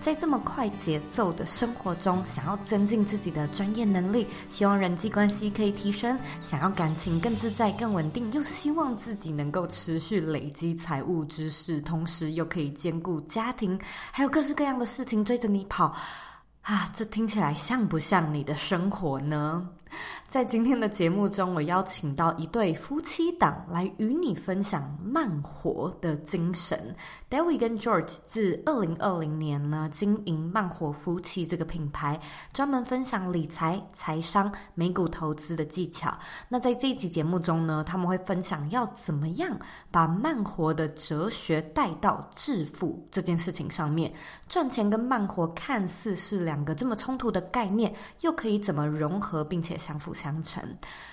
在这么快节奏的生活中，想要增进自己的专业能力，希望人际关系可以提升，想要感情更自在、更稳定，又希望自己能够持续累积财务知识，同时又可以兼顾家庭，还有各式各样的事情追着你跑。啊，这听起来像不像你的生活呢？在今天的节目中，我邀请到一对夫妻档来与你分享慢活的精神。David 跟 George 自二零二零年呢，经营慢活夫妻这个品牌，专门分享理财、财商、美股投资的技巧。那在这一集节目中呢，他们会分享要怎么样把慢活的哲学带到致富这件事情上面。赚钱跟慢活看似是两个这么冲突的概念，又可以怎么融合，并且相辅相成。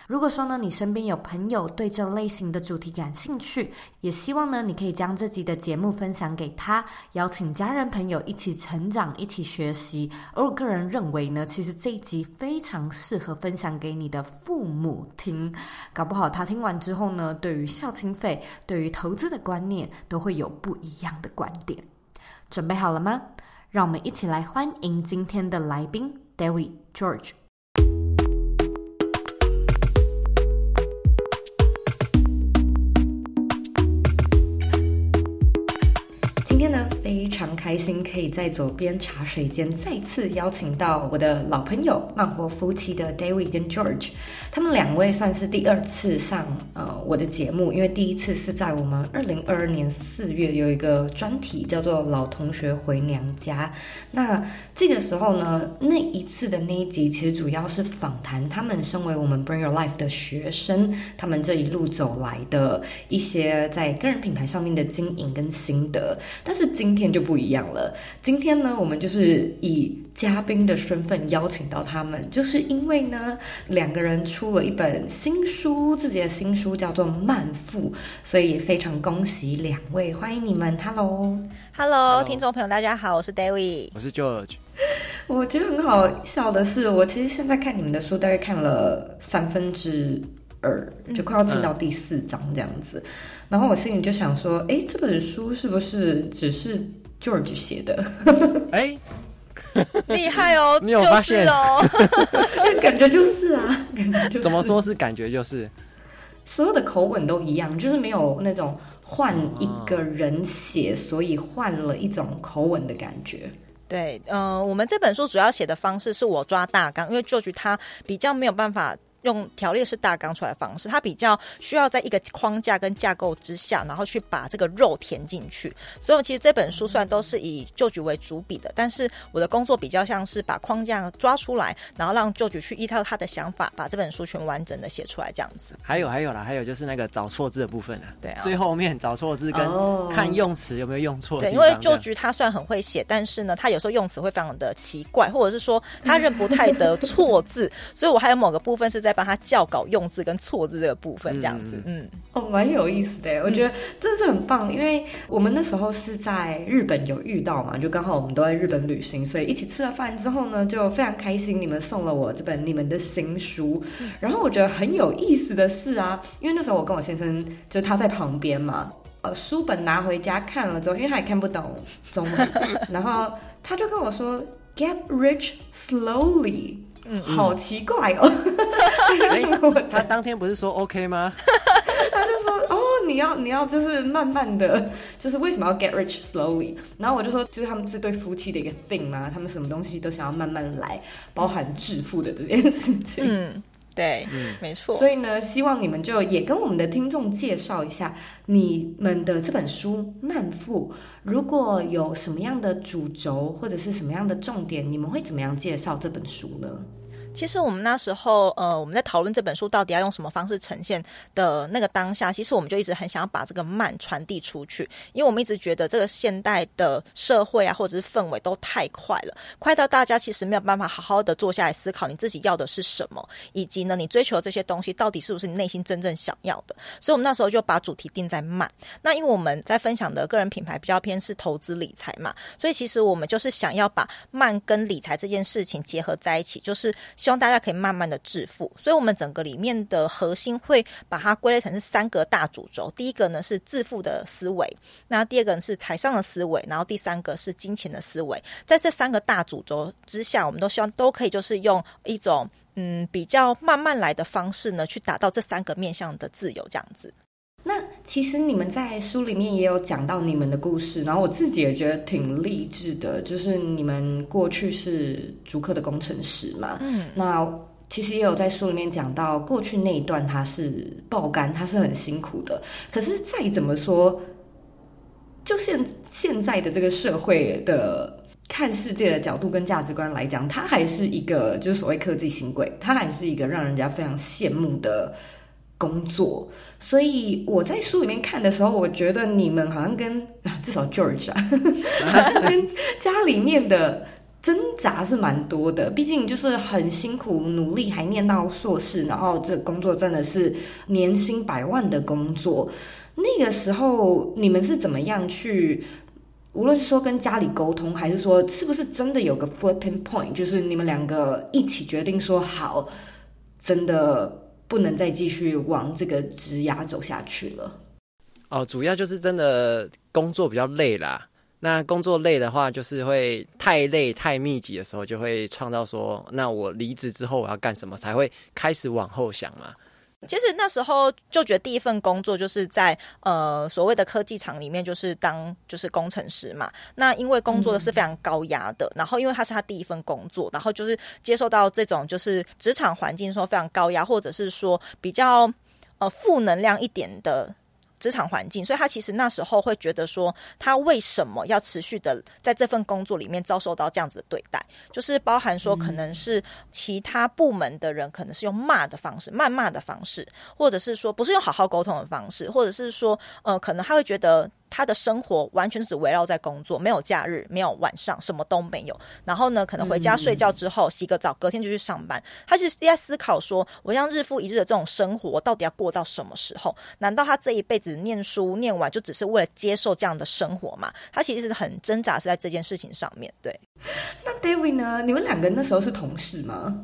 如果说呢，你身边有朋友对这类型的主题感兴趣，也希望呢，你可以将这集的节目分享给他，邀请家人朋友一起成长，一起学习。而我个人认为呢，其实这一集非常适合分享给你的父母听，搞不好他听完之后呢，对于孝亲费、对于投资的观念，都会有不一样的观点。准备好了吗？让我们一起来欢迎今天的来宾，David George。非常开心可以在左边茶水间再次邀请到我的老朋友曼活夫妻的 David 跟 George，他们两位算是第二次上呃我的节目，因为第一次是在我们二零二二年四月有一个专题叫做“老同学回娘家”。那这个时候呢，那一次的那一集其实主要是访谈他们身为我们 Bring Your Life 的学生，他们这一路走来的一些在个人品牌上面的经营跟心得，但是今天就不一样了。今天呢，我们就是以嘉宾的身份邀请到他们，就是因为呢，两个人出了一本新书，自己的新书叫做《慢富》，所以也非常恭喜两位，欢迎你们。Hello，Hello，听众朋友，大家好，我是 David，我是 George。我觉得很好笑的是，我其实现在看你们的书，大概看了三分之二，就快要进到第四章这样子。嗯然后我心里就想说，哎，这本书是不是只是 George 写的？哎，厉害哦！你有发现哦？感觉就是啊，感觉就是。怎么说是感觉就是？所有的口吻都一样，就是没有那种换一个人写，所以换了一种口吻的感觉。对，嗯、呃，我们这本书主要写的方式是我抓大纲，因为 George 他比较没有办法。用条列式大纲出来的方式，它比较需要在一个框架跟架构之下，然后去把这个肉填进去。所以，其实这本书虽然都是以 George 为主笔的，但是我的工作比较像是把框架抓出来，然后让 George 去依靠他的想法，把这本书全完整的写出来，这样子。还有还有啦，还有就是那个找错字的部分啊。对啊。最后面找错字跟看用词有没有用错。对，因为 George 他虽然很会写，但是呢，他有时候用词会非常的奇怪，或者是说他认不太得错字，所以我还有某个部分是在帮他校稿用字跟错字这个部分，这样子，嗯，嗯哦，蛮有意思的，我觉得真的是很棒，因为我们那时候是在日本有遇到嘛，就刚好我们都在日本旅行，所以一起吃了饭之后呢，就非常开心，你们送了我这本你们的新书，然后我觉得很有意思的是啊，因为那时候我跟我先生就他在旁边嘛，呃，书本拿回家看了之后，因为他也看不懂中文，然后他就跟我说，Get rich slowly。嗯，好奇怪哦！欸、他当天不是说 OK 吗？他就说哦，你要你要就是慢慢的，就是为什么要 get rich slowly？然后我就说，就是他们这对夫妻的一个 thing 嘛，他们什么东西都想要慢慢来，包含致富的这件事情。嗯，对，嗯，没错。所以呢，希望你们就也跟我们的听众介绍一下你们的这本书《慢富》，如果有什么样的主轴或者是什么样的重点，你们会怎么样介绍这本书呢？其实我们那时候，呃，我们在讨论这本书到底要用什么方式呈现的那个当下，其实我们就一直很想要把这个慢传递出去，因为我们一直觉得这个现代的社会啊，或者是氛围都太快了，快到大家其实没有办法好好的坐下来思考你自己要的是什么，以及呢，你追求这些东西到底是不是你内心真正想要的。所以，我们那时候就把主题定在慢。那因为我们在分享的个人品牌比较偏是投资理财嘛，所以其实我们就是想要把慢跟理财这件事情结合在一起，就是。希望大家可以慢慢的致富，所以我们整个里面的核心会把它归类成是三个大主轴。第一个呢是致富的思维，那第二个是财商的思维，然后第三个是金钱的思维。在这三个大主轴之下，我们都希望都可以就是用一种嗯比较慢慢来的方式呢，去达到这三个面向的自由，这样子。那其实你们在书里面也有讲到你们的故事，然后我自己也觉得挺励志的。就是你们过去是竹科的工程师嘛，嗯，那其实也有在书里面讲到过去那一段他是爆肝，他是很辛苦的。可是再怎么说，就现现在的这个社会的看世界的角度跟价值观来讲，他还是一个就是所谓科技新贵，他还是一个让人家非常羡慕的。工作，所以我在书里面看的时候，我觉得你们好像跟 至少 George 啊，好像跟家里面的挣扎是蛮多的。毕竟就是很辛苦努力，还念到硕士，然后这工作真的是年薪百万的工作。那个时候你们是怎么样去，无论说跟家里沟通，还是说是不是真的有个 flipping point，就是你们两个一起决定说好，真的。不能再继续往这个职涯走下去了。哦，主要就是真的工作比较累啦。那工作累的话，就是会太累、太密集的时候，就会创造说，那我离职之后我要干什么，才会开始往后想嘛。其实那时候就觉得第一份工作就是在呃所谓的科技厂里面，就是当就是工程师嘛。那因为工作的是非常高压的，嗯、然后因为他是他第一份工作，然后就是接受到这种就是职场环境说非常高压，或者是说比较呃负能量一点的。职场环境，所以他其实那时候会觉得说，他为什么要持续的在这份工作里面遭受到这样子的对待？就是包含说，可能是其他部门的人可能是用骂的方式、谩骂的方式，或者是说不是用好好沟通的方式，或者是说，呃，可能他会觉得。他的生活完全只围绕在工作，没有假日，没有晚上，什么都没有。然后呢，可能回家睡觉之后，洗个澡，隔天就去上班。他其实在思考说，我让日复一日的这种生活，我到底要过到什么时候？难道他这一辈子念书念完，就只是为了接受这样的生活吗？他其实是很挣扎，是在这件事情上面对。那 David 呢？你们两个那时候是同事吗？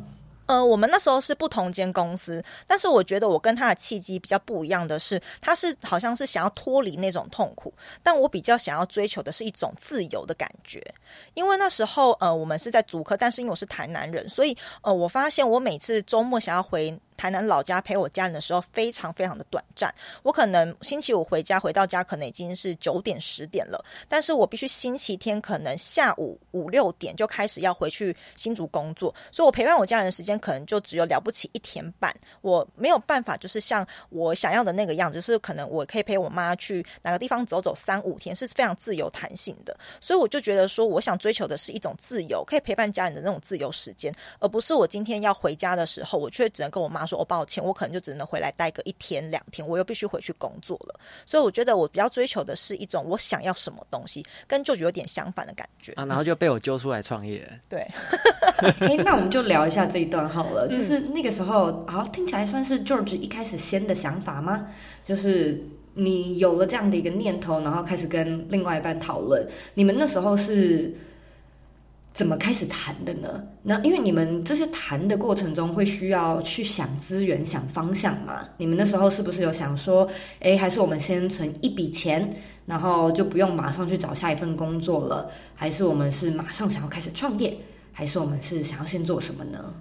呃，我们那时候是不同间公司，但是我觉得我跟他的契机比较不一样的是，他是好像是想要脱离那种痛苦，但我比较想要追求的是一种自由的感觉。因为那时候呃，我们是在足科，但是因为我是台南人，所以呃，我发现我每次周末想要回。台南老家陪我家人的时候非常非常的短暂，我可能星期五回家回到家可能已经是九点十点了，但是我必须星期天可能下午五六点就开始要回去新竹工作，所以我陪伴我家人的时间可能就只有了不起一天半，我没有办法就是像我想要的那个样子，就是可能我可以陪我妈去哪个地方走走三五天，是非常自由弹性的，所以我就觉得说，我想追求的是一种自由，可以陪伴家人的那种自由时间，而不是我今天要回家的时候，我却只能跟我妈。说我抱歉，我可能就只能回来待个一天两天，我又必须回去工作了。所以我觉得我比较追求的是一种我想要什么东西，跟舅舅有点相反的感觉啊。然后就被我揪出来创业。对，哎，那我们就聊一下这一段好了。就是那个时候，好像听起来算是 George 一开始先的想法吗？就是你有了这样的一个念头，然后开始跟另外一半讨论。你们那时候是。怎么开始谈的呢？那因为你们这些谈的过程中会需要去想资源、想方向嘛。你们那时候是不是有想说，诶，还是我们先存一笔钱，然后就不用马上去找下一份工作了？还是我们是马上想要开始创业？还是我们是想要先做什么呢？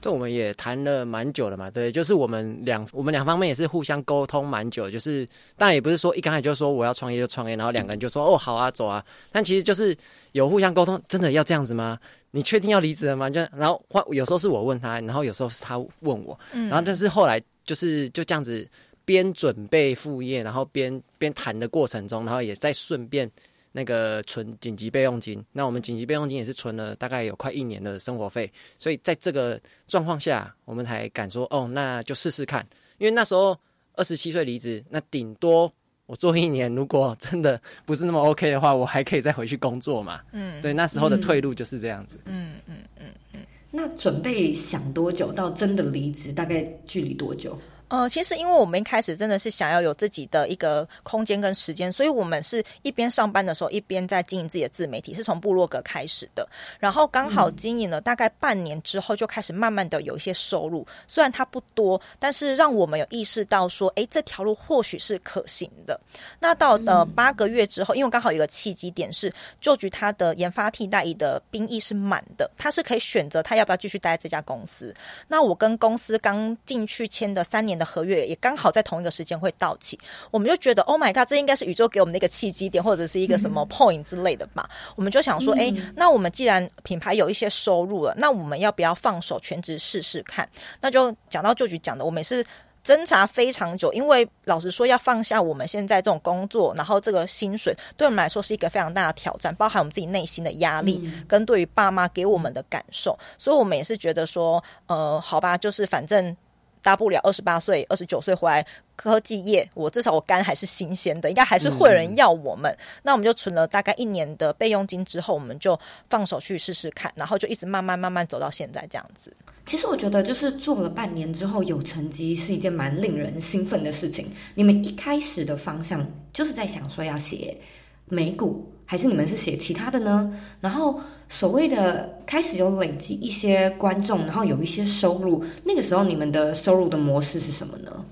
这我们也谈了蛮久了嘛，对，就是我们两我们两方面也是互相沟通蛮久，就是当然也不是说一刚开始就说我要创业就创业，然后两个人就说哦好啊走啊，但其实就是有互相沟通，真的要这样子吗？你确定要离职了吗？就然后话有时候是我问他，然后有时候是他问我，然后但是后来就是就这样子边准备副业，然后边边谈的过程中，然后也在顺便那个存紧急备用金。那我们紧急备用金也是存了大概有快一年的生活费，所以在这个状况下，我们才敢说哦，那就试试看。因为那时候二十七岁离职，那顶多我做一年，如果真的不是那么 OK 的话，我还可以再回去工作嘛。嗯，对，那时候的退路就是这样子。嗯嗯嗯嗯。那准备想多久到真的离职，大概距离多久？呃，其实因为我们一开始真的是想要有自己的一个空间跟时间，所以我们是一边上班的时候一边在经营自己的自媒体，是从部落格开始的。然后刚好经营了大概半年之后，就开始慢慢的有一些收入，虽然它不多，但是让我们有意识到说，哎，这条路或许是可行的。那到呃八个月之后，因为刚好有一个契机点是，就局他的研发替代役的兵役是满的，他是可以选择他要不要继续待在这家公司。那我跟公司刚进去签的三年。的合约也刚好在同一个时间会到期，我们就觉得 Oh my God，这应该是宇宙给我们的一个契机点，或者是一个什么 point 之类的吧。嗯、我们就想说，哎、欸，那我们既然品牌有一些收入了，那我们要不要放手全职试试看？那就讲到就局讲的，我们也是挣扎非常久，因为老实说，要放下我们现在这种工作，然后这个薪水对我们来说是一个非常大的挑战，包含我们自己内心的压力，跟对于爸妈给我们的感受，所以我们也是觉得说，呃，好吧，就是反正。大不了二十八岁、二十九岁回来科技业，我至少我肝还是新鲜的，应该还是会有人要我们。嗯、那我们就存了大概一年的备用金之后，我们就放手去试试看，然后就一直慢慢慢慢走到现在这样子。其实我觉得，就是做了半年之后有成绩是一件蛮令人兴奋的事情。你们一开始的方向就是在想说要写美股，还是你们是写其他的呢？然后。所谓的开始有累积一些观众，然后有一些收入，那个时候你们的收入的模式是什么呢？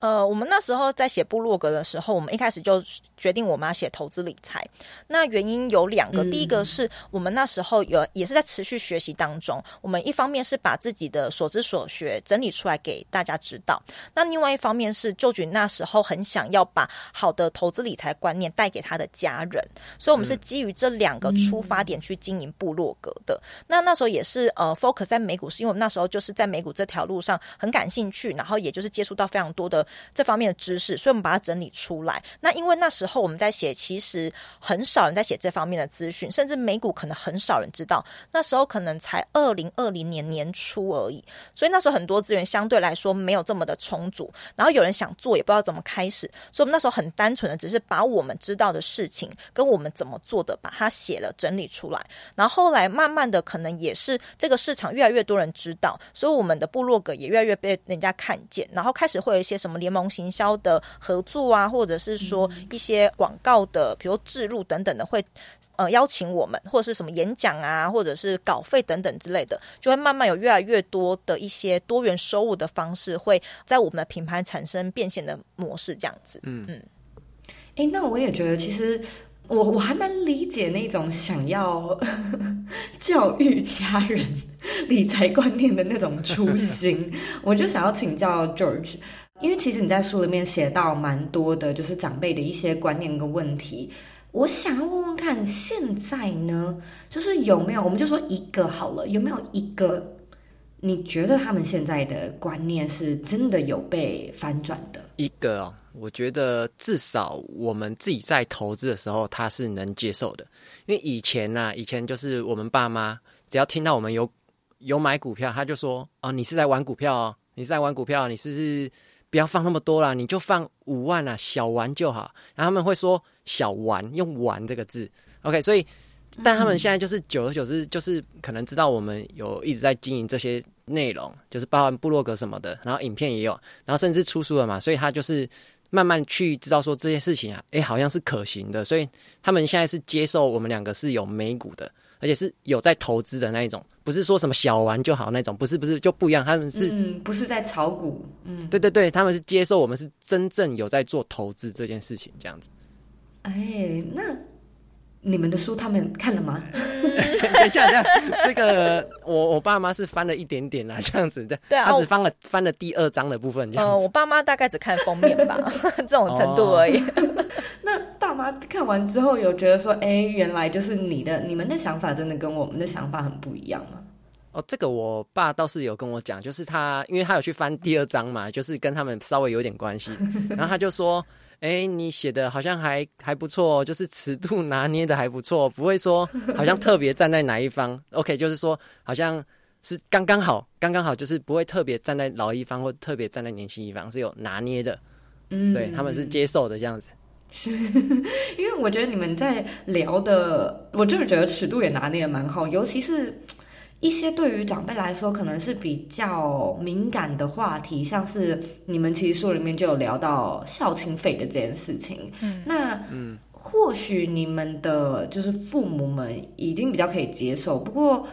呃，我们那时候在写部落格的时候，我们一开始就决定我们要写投资理财。那原因有两个，第一个是我们那时候有也是在持续学习当中，我们一方面是把自己的所知所学整理出来给大家知道，那另外一方面是就觉那时候很想要把好的投资理财观念带给他的家人，所以我们是基于这两个出发点去经营部落格的。那那时候也是呃 focus 在美股，是因为我们那时候就是在美股这条路上很感兴趣，然后也就是接触到非常多的。这方面的知识，所以我们把它整理出来。那因为那时候我们在写，其实很少人在写这方面的资讯，甚至美股可能很少人知道。那时候可能才二零二零年年初而已，所以那时候很多资源相对来说没有这么的充足。然后有人想做，也不知道怎么开始，所以我们那时候很单纯的，只是把我们知道的事情跟我们怎么做的，把它写了整理出来。然后后来慢慢的，可能也是这个市场越来越多人知道，所以我们的部落格也越来越被人家看见。然后开始会有一些什么联盟。行销的合作啊，或者是说一些广告的，比如置入等等的，会呃邀请我们，或者是什么演讲啊，或者是稿费等等之类的，就会慢慢有越来越多的一些多元收入的方式，会在我们的品牌产生变现的模式，这样子。嗯嗯。哎、欸，那我也觉得，其实我我还蛮理解那种想要 教育家人理财观念的那种初心。我就想要请教 George。因为其实你在书里面写到蛮多的，就是长辈的一些观念跟问题。我想要问问看，现在呢，就是有没有，我们就说一个好了，有没有一个你觉得他们现在的观念是真的有被翻转的？一个哦，我觉得至少我们自己在投资的时候，他是能接受的。因为以前呢、以前就是我们爸妈只要听到我们有有买股票，他就说：“哦，你是在玩股票哦，你是在玩股票，你是不是？”不要放那么多啦，你就放五万啊，小玩就好。然后他们会说小玩，用“玩”这个字。OK，所以，但他们现在就是久而久之，就是可能知道我们有一直在经营这些内容，就是包含部落格什么的，然后影片也有，然后甚至出书了嘛，所以他就是慢慢去知道说这些事情啊，诶，好像是可行的，所以他们现在是接受我们两个是有美股的。而且是有在投资的那一种，不是说什么小玩就好那种，不是不是就不一样。他们是嗯，不是在炒股，嗯，对对对，他们是接受我们是真正有在做投资这件事情这样子。哎，那你们的书他们看了吗？等一下，等一下，这个我我爸妈是翻了一点点啦，这样子的，对啊，他只翻了翻了第二章的部分这样子。呃，我爸妈大概只看封面吧，这种程度而已。哦 那爸妈看完之后有觉得说，哎，原来就是你的、你们的想法真的跟我们的想法很不一样吗？哦，这个我爸倒是有跟我讲，就是他因为他有去翻第二章嘛，就是跟他们稍微有点关系，然后他就说。哎，你写的好像还还不错，就是尺度拿捏的还不错，不会说好像特别站在哪一方。OK，就是说好像是刚刚好，刚刚好，就是不会特别站在老一方或特别站在年轻一方，是有拿捏的。嗯，对，他们是接受的这样子。是，因为我觉得你们在聊的，我就是觉得尺度也拿捏的蛮好，尤其是。一些对于长辈来说可能是比较敏感的话题，像是你们其实书里面就有聊到孝亲费的这件事情。嗯，那嗯，或许你们的就是父母们已经比较可以接受，不过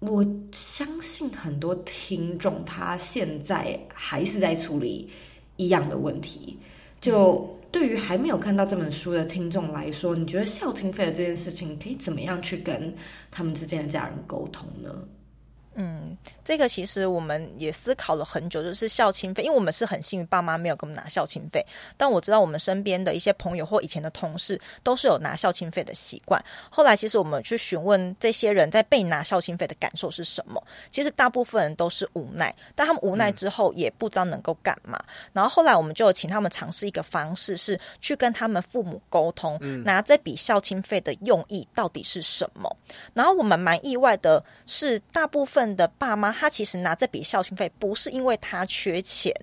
我相信很多听众他现在还是在处理一样的问题，就。对于还没有看到这本书的听众来说，你觉得孝亲费的这件事情可以怎么样去跟他们之间的家人沟通呢？嗯，这个其实我们也思考了很久，就是校庆费，因为我们是很幸运，爸妈没有给我们拿校庆费。但我知道我们身边的一些朋友或以前的同事都是有拿校庆费的习惯。后来其实我们去询问这些人在被拿校庆费的感受是什么，其实大部分人都是无奈，但他们无奈之后也不知道能够干嘛。嗯、然后后来我们就请他们尝试一个方式，是去跟他们父母沟通，嗯、拿这笔校庆费的用意到底是什么。然后我们蛮意外的是，大部分。的爸妈，他其实拿这笔孝心费，不是因为他缺钱，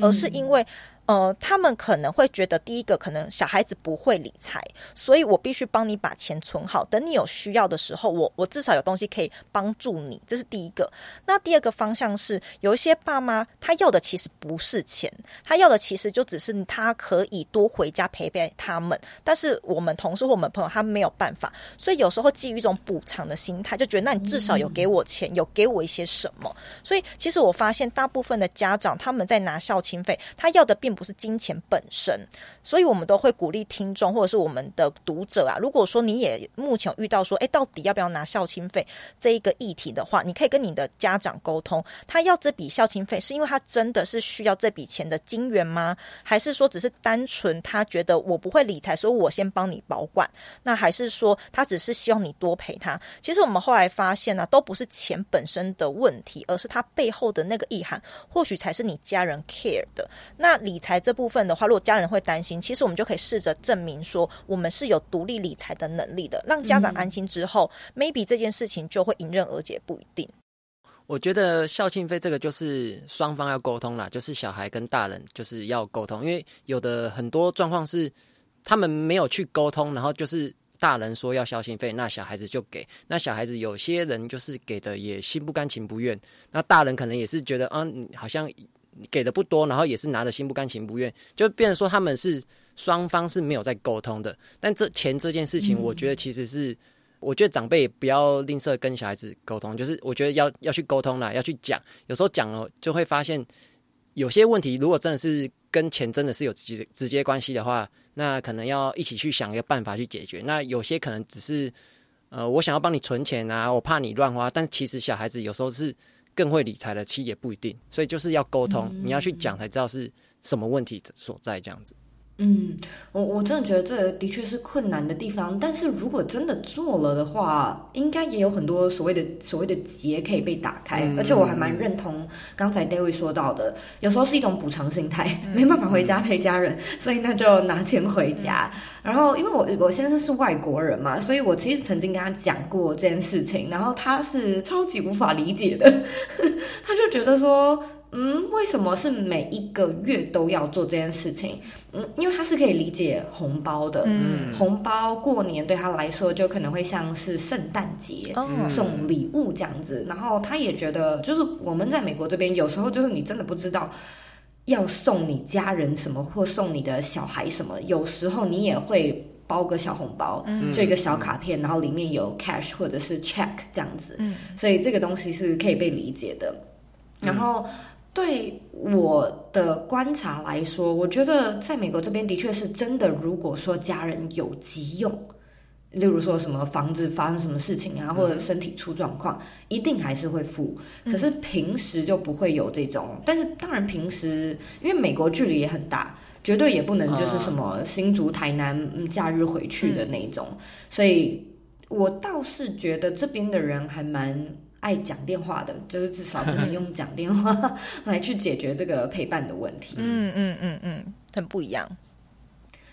而是因为。呃，他们可能会觉得，第一个可能小孩子不会理财，所以我必须帮你把钱存好，等你有需要的时候，我我至少有东西可以帮助你，这是第一个。那第二个方向是，有一些爸妈他要的其实不是钱，他要的其实就只是他可以多回家陪陪他们。但是我们同事或我们朋友他没有办法，所以有时候基于一种补偿的心态，就觉得那你至少有给我钱，嗯、有给我一些什么。所以其实我发现，大部分的家长他们在拿校庆费，他要的并不是金钱本身，所以我们都会鼓励听众或者是我们的读者啊，如果说你也目前遇到说，哎，到底要不要拿孝亲费这一个议题的话，你可以跟你的家长沟通，他要这笔孝亲费是因为他真的是需要这笔钱的金源吗？还是说只是单纯他觉得我不会理财，所以我先帮你保管？那还是说他只是希望你多陪他？其实我们后来发现呢、啊，都不是钱本身的问题，而是他背后的那个意涵，或许才是你家人 care 的。那理财这部。分的话，如果家人会担心，其实我们就可以试着证明说，我们是有独立理财的能力的，让家长安心之后、嗯、，maybe 这件事情就会迎刃而解，不一定。我觉得校庆费这个就是双方要沟通啦，就是小孩跟大人就是要沟通，因为有的很多状况是他们没有去沟通，然后就是大人说要校庆费，那小孩子就给，那小孩子有些人就是给的也心不甘情不愿，那大人可能也是觉得，嗯，好像。给的不多，然后也是拿的心不甘情不愿，就变成说他们是双方是没有在沟通的。但这钱这件事情，我觉得其实是，嗯、我觉得长辈也不要吝啬跟小孩子沟通，就是我觉得要要去沟通啦，要去讲。有时候讲了就会发现，有些问题如果真的是跟钱真的是有直接直接关系的话，那可能要一起去想一个办法去解决。那有些可能只是，呃，我想要帮你存钱啊，我怕你乱花，但其实小孩子有时候是。更会理财的，其实也不一定，所以就是要沟通，嗯、你要去讲才知道是什么问题所在，这样子。嗯，我我真的觉得这的确是困难的地方，但是如果真的做了的话，应该也有很多所谓的所谓的结可以被打开，嗯、而且我还蛮认同刚才 David 说到的，有时候是一种补偿心态，嗯、没办法回家陪家人，嗯、所以那就拿钱回家。嗯、然后因为我我先生是外国人嘛，所以我其实曾经跟他讲过这件事情，然后他是超级无法理解的，他就觉得说。嗯，为什么是每一个月都要做这件事情？嗯，因为他是可以理解红包的。嗯，红包过年对他来说就可能会像是圣诞节、嗯、送礼物这样子。然后他也觉得，就是我们在美国这边，有时候就是你真的不知道要送你家人什么，或送你的小孩什么。有时候你也会包个小红包，嗯，就一个小卡片，然后里面有 cash 或者是 check 这样子。嗯，所以这个东西是可以被理解的。然后。对我的观察来说，我觉得在美国这边的确是真的。如果说家人有急用，例如说什么房子发生什么事情啊，或者身体出状况，一定还是会付。可是平时就不会有这种。但是当然平时，因为美国距离也很大，绝对也不能就是什么新竹、台南假日回去的那种。所以我倒是觉得这边的人还蛮。爱讲电话的，就是至少不能用讲电话 来去解决这个陪伴的问题。嗯嗯嗯嗯，很不一样。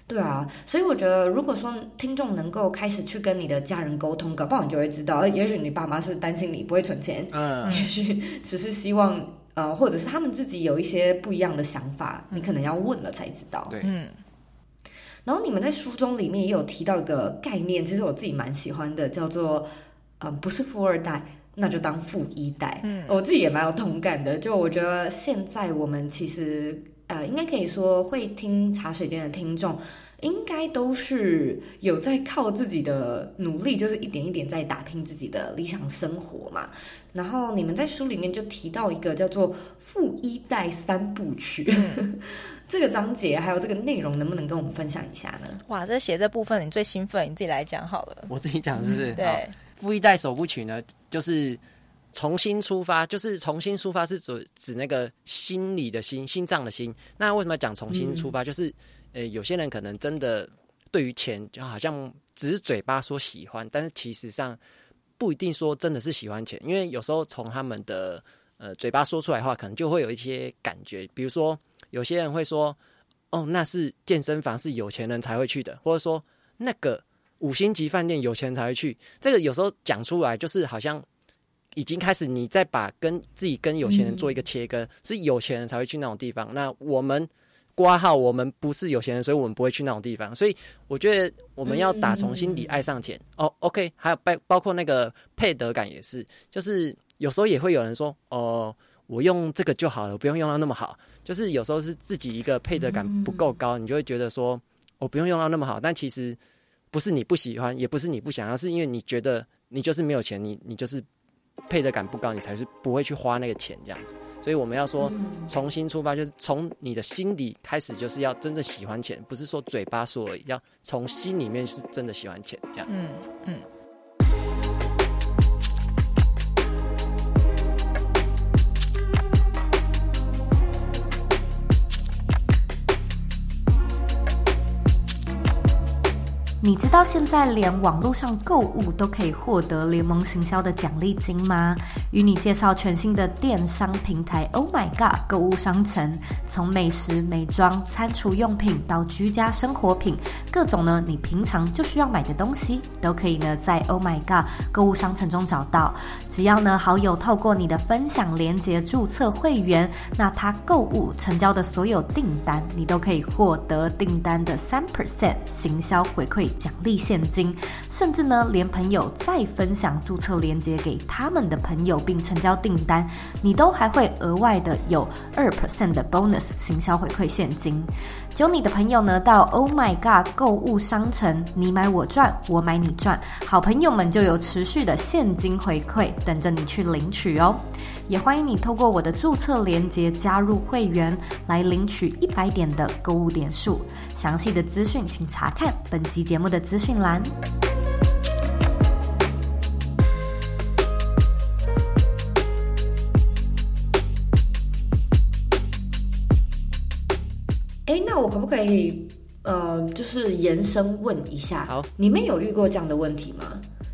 对啊，所以我觉得，如果说听众能够开始去跟你的家人沟通，搞不好你就会知道，也许你爸妈是担心你不会存钱，嗯，也许只是希望，呃，或者是他们自己有一些不一样的想法，你可能要问了才知道。对，嗯。然后你们在书中里面也有提到一个概念，其实我自己蛮喜欢的，叫做，呃，不是富二代，那就当富一代。嗯，我自己也蛮有同感的。就我觉得现在我们其实。呃，应该可以说会听茶水间的听众，应该都是有在靠自己的努力，就是一点一点在打拼自己的理想生活嘛。然后你们在书里面就提到一个叫做“富一代三部曲”，嗯、这个章节还有这个内容，能不能跟我们分享一下呢？哇，这写这部分你最兴奋，你自己来讲好了。我自己讲是不是？对，富一代首部曲呢，就是。重新出发，就是重新出发，是指指那个心理的心，心脏的心。那为什么要讲重新出发？嗯、就是，呃，有些人可能真的对于钱，就好像只是嘴巴说喜欢，但是其实上不一定说真的是喜欢钱，因为有时候从他们的呃嘴巴说出来的话，可能就会有一些感觉。比如说，有些人会说，哦，那是健身房，是有钱人才会去的，或者说那个五星级饭店有钱人才会去。这个有时候讲出来，就是好像。已经开始，你在把跟自己跟有钱人做一个切割，嗯、是有钱人才会去那种地方。那我们挂号，我们不是有钱人，所以我们不会去那种地方。所以我觉得我们要打从心底爱上钱。哦、嗯 oh,，OK，还有包包括那个配得感也是，就是有时候也会有人说，哦，我用这个就好了，不用用到那么好。就是有时候是自己一个配得感不够高，你就会觉得说，我不用用到那么好。但其实不是你不喜欢，也不是你不想要，是因为你觉得你就是没有钱，你你就是。配得感不高，你才是不会去花那个钱这样子。所以我们要说重新出发，就是从你的心底开始，就是要真正喜欢钱，不是说嘴巴说而已，要从心里面是真的喜欢钱这样。嗯嗯。你知道现在连网络上购物都可以获得联盟行销的奖励金吗？与你介绍全新的电商平台 Oh My God 购物商城，从美食、美妆、餐厨用品到居家生活品，各种呢你平常就需要买的东西，都可以呢在 Oh My God 购物商城中找到。只要呢好友透过你的分享链接注册会员，那他购物成交的所有订单，你都可以获得订单的三 percent 行销回馈。奖励现金，甚至呢，连朋友再分享注册链接给他们的朋友，并成交订单，你都还会额外的有二 percent 的 bonus 行销回馈现金。有你的朋友呢，到 Oh My God 购物商城，你买我赚，我买你赚，好朋友们就有持续的现金回馈等着你去领取哦。也欢迎你透过我的注册链接加入会员，来领取一百点的购物点数。详细的资讯请查看本集节目的资讯栏。哎，那我可不可以，呃，就是延伸问一下，好，你们有遇过这样的问题吗？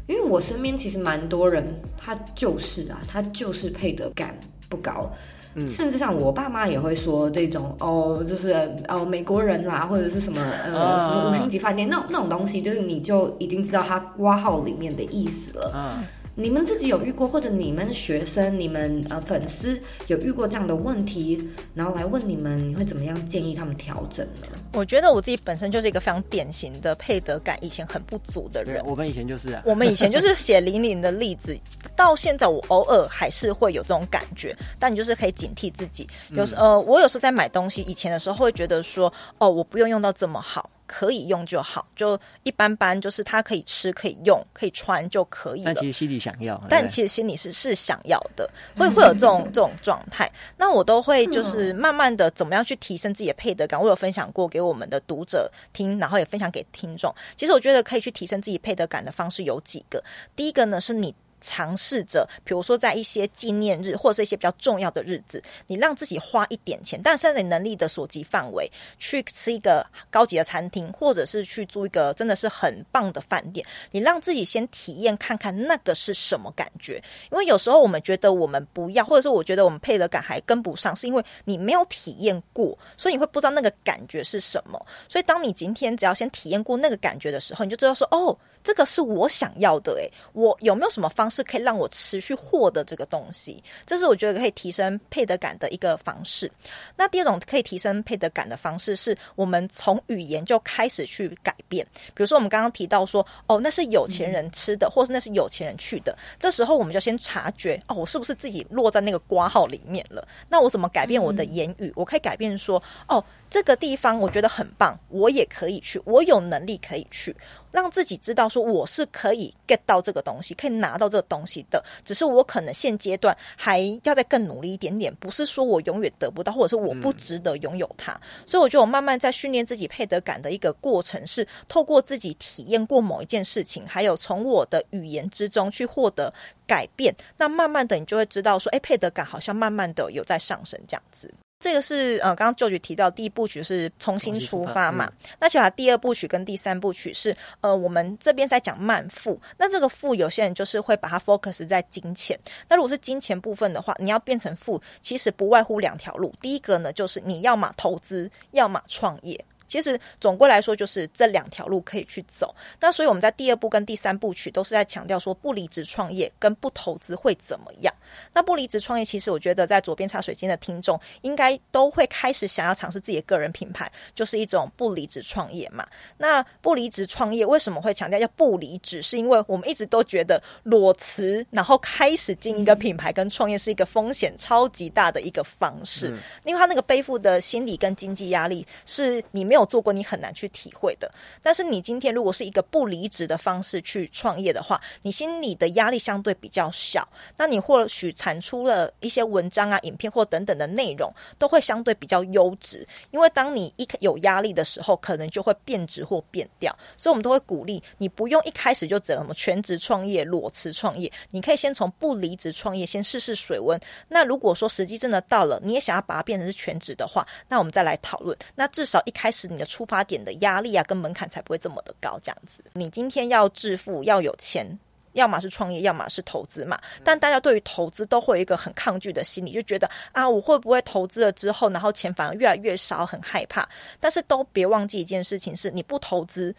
因为我身边其实蛮多人，他就是啊，他就是配得感不高，嗯，甚至像我爸妈也会说这种哦，就是哦美国人啦，或者是什么呃什么五星级饭店那种那种东西，就是你就已经知道他挂号里面的意思了，嗯。你们自己有遇过，或者你们学生、你们呃粉丝有遇过这样的问题，然后来问你们，你会怎么样建议他们调整呢？我觉得我自己本身就是一个非常典型的配得感以前很不足的人。我们以前就是啊，我们以前就是血淋淋的例子，到现在我偶尔还是会有这种感觉，但你就是可以警惕自己。有时呃，我有时候在买东西，以前的时候会觉得说，哦，我不用用到这么好。可以用就好，就一般般，就是它可以吃、可以用、可以穿就可以了。但其实心里想要，但其实心里是是想要的，会会有这种 这种状态。那我都会就是慢慢的怎么样去提升自己的配得感。我有分享过给我们的读者听，然后也分享给听众。其实我觉得可以去提升自己配得感的方式有几个。第一个呢，是你尝试着，比如说在一些纪念日或者是一些比较重要的日子，你让自己花一点钱，但是在你能力的所及范围，去吃一个高级的餐厅，或者是去住一个真的是很棒的饭店，你让自己先体验看看那个是什么感觉。因为有时候我们觉得我们不要，或者是我觉得我们配得感还跟不上，是因为你没有体验过，所以你会不知道那个感觉是什么。所以当你今天只要先体验过那个感觉的时候，你就知道说哦。这个是我想要的诶，我有没有什么方式可以让我持续获得这个东西？这是我觉得可以提升配得感的一个方式。那第二种可以提升配得感的方式，是我们从语言就开始去改变。比如说，我们刚刚提到说，哦，那是有钱人吃的，或是那是有钱人去的。这时候，我们就先察觉，哦，我是不是自己落在那个瓜号里面了？那我怎么改变我的言语？我可以改变说，哦。这个地方我觉得很棒，我也可以去，我有能力可以去，让自己知道说我是可以 get 到这个东西，可以拿到这个东西的。只是我可能现阶段还要再更努力一点点，不是说我永远得不到，或者是我不值得拥有它。所以我觉得我慢慢在训练自己配得感的一个过程，是透过自己体验过某一件事情，还有从我的语言之中去获得改变。那慢慢的，你就会知道说，哎，配得感好像慢慢的有在上升这样子。这个是呃，刚刚 George 提到第一部曲是重新出发嘛？嗯、那其实第二部曲跟第三部曲是呃，我们这边在讲慢富。那这个富，有些人就是会把它 focus 在金钱。那如果是金钱部分的话，你要变成富，其实不外乎两条路。第一个呢，就是你要么投资，要么创业。其实总归来说，就是这两条路可以去走。那所以我们在第二部跟第三部曲都是在强调说，不离职创业跟不投资会怎么样？那不离职创业，其实我觉得在左边茶水间的听众应该都会开始想要尝试自己的个人品牌，就是一种不离职创业嘛。那不离职创业为什么会强调要不离职？是因为我们一直都觉得裸辞然后开始经营一个品牌跟创业是一个风险超级大的一个方式，嗯、因为他那个背负的心理跟经济压力是你没有。没有做过，你很难去体会的。但是你今天如果是一个不离职的方式去创业的话，你心里的压力相对比较小。那你或许产出了一些文章啊、影片或等等的内容，都会相对比较优质。因为当你一有压力的时候，可能就会变质或变掉。所以，我们都会鼓励你不用一开始就怎么全职创业、裸辞创业，你可以先从不离职创业先试试水温。那如果说时机真的到了，你也想要把它变成是全职的话，那我们再来讨论。那至少一开始。你的出发点的压力啊，跟门槛才不会这么的高。这样子，你今天要致富，要有钱，要么是创业，要么是投资嘛。但大家对于投资都会有一个很抗拒的心理，就觉得啊，我会不会投资了之后，然后钱反而越来越少，很害怕。但是都别忘记一件事情，是你不投资。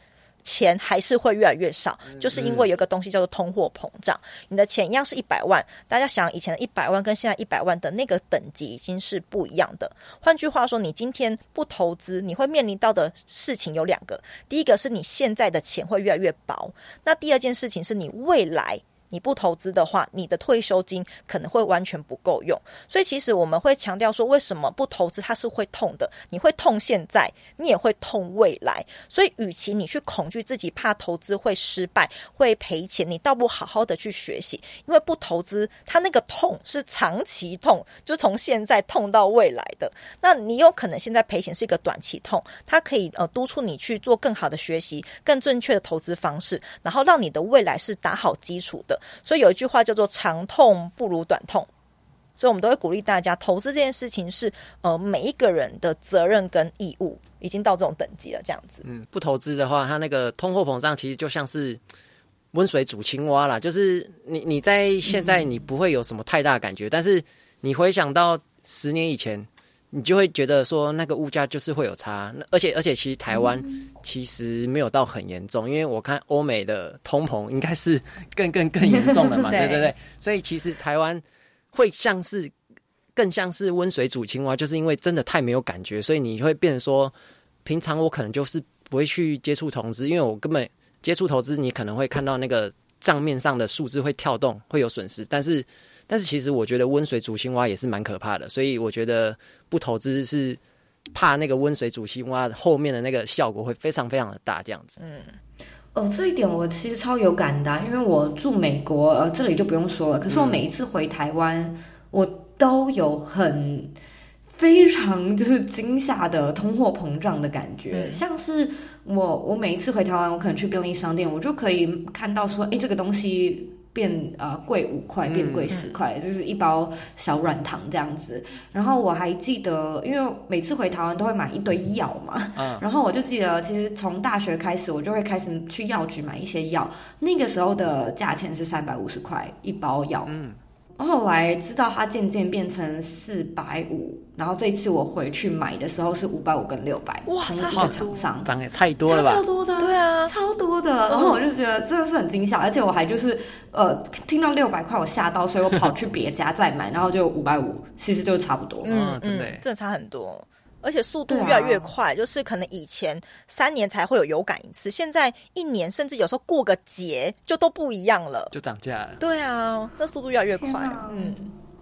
钱还是会越来越少，就是因为有个东西叫做通货膨胀。你的钱一样是一百万，大家想以前的一百万跟现在一百万的那个等级已经是不一样的。换句话说，你今天不投资，你会面临到的事情有两个：第一个是你现在的钱会越来越薄；那第二件事情是你未来。你不投资的话，你的退休金可能会完全不够用。所以其实我们会强调说，为什么不投资它是会痛的？你会痛现在，你也会痛未来。所以，与其你去恐惧自己怕投资会失败、会赔钱，你倒不好好的去学习。因为不投资，它那个痛是长期痛，就从现在痛到未来的。那你有可能现在赔钱是一个短期痛，它可以呃督促你去做更好的学习、更正确的投资方式，然后让你的未来是打好基础的。所以有一句话叫做“长痛不如短痛”，所以我们都会鼓励大家，投资这件事情是呃每一个人的责任跟义务，已经到这种等级了，这样子。嗯，不投资的话，它那个通货膨胀其实就像是温水煮青蛙啦，就是你你在现在你不会有什么太大感觉，但是你回想到十年以前。你就会觉得说那个物价就是会有差，而且而且其实台湾其实没有到很严重，因为我看欧美的通膨应该是更更更严重的嘛，对对。对，所以其实台湾会像是更像是温水煮青蛙，就是因为真的太没有感觉，所以你会变成说，平常我可能就是不会去接触投资，因为我根本接触投资，你可能会看到那个账面上的数字会跳动，会有损失，但是。但是其实我觉得温水煮青蛙也是蛮可怕的，所以我觉得不投资是怕那个温水煮青蛙后面的那个效果会非常非常的大，这样子。嗯，哦，这一点我其实超有感的啊，因为我住美国，呃，这里就不用说了。可是我每一次回台湾，嗯，我都有很非常就是惊吓的通货膨胀的感觉，嗯，像是我我每一次回台湾，我可能去便利商店，我就可以看到说，哎，这个东西。变呃贵五块，变贵十块，就是一包小软糖这样子。然后我还记得，因为每次回台湾都会买一堆药嘛，然后我就记得，其实从大学开始，我就会开始去药局买一些药，那个时候的价钱是三百五十块一包药。后来知道它渐渐变成四百五，然后这次我回去买的时候是五百五跟六百，哇，差好多，涨也太多了吧？超多的，对啊，超多的。然后我就觉得真的是很惊吓，而且我还就是呃听到六百块我吓到，所以我跑去别家再买，然后就五百五，其实就差不多，嗯，真的，真的差很多。而且速度越来越快，啊、就是可能以前三年才会有有感一次，现在一年甚至有时候过个节就都不一样了，就涨价了。对啊，那速度越来越快，嗯，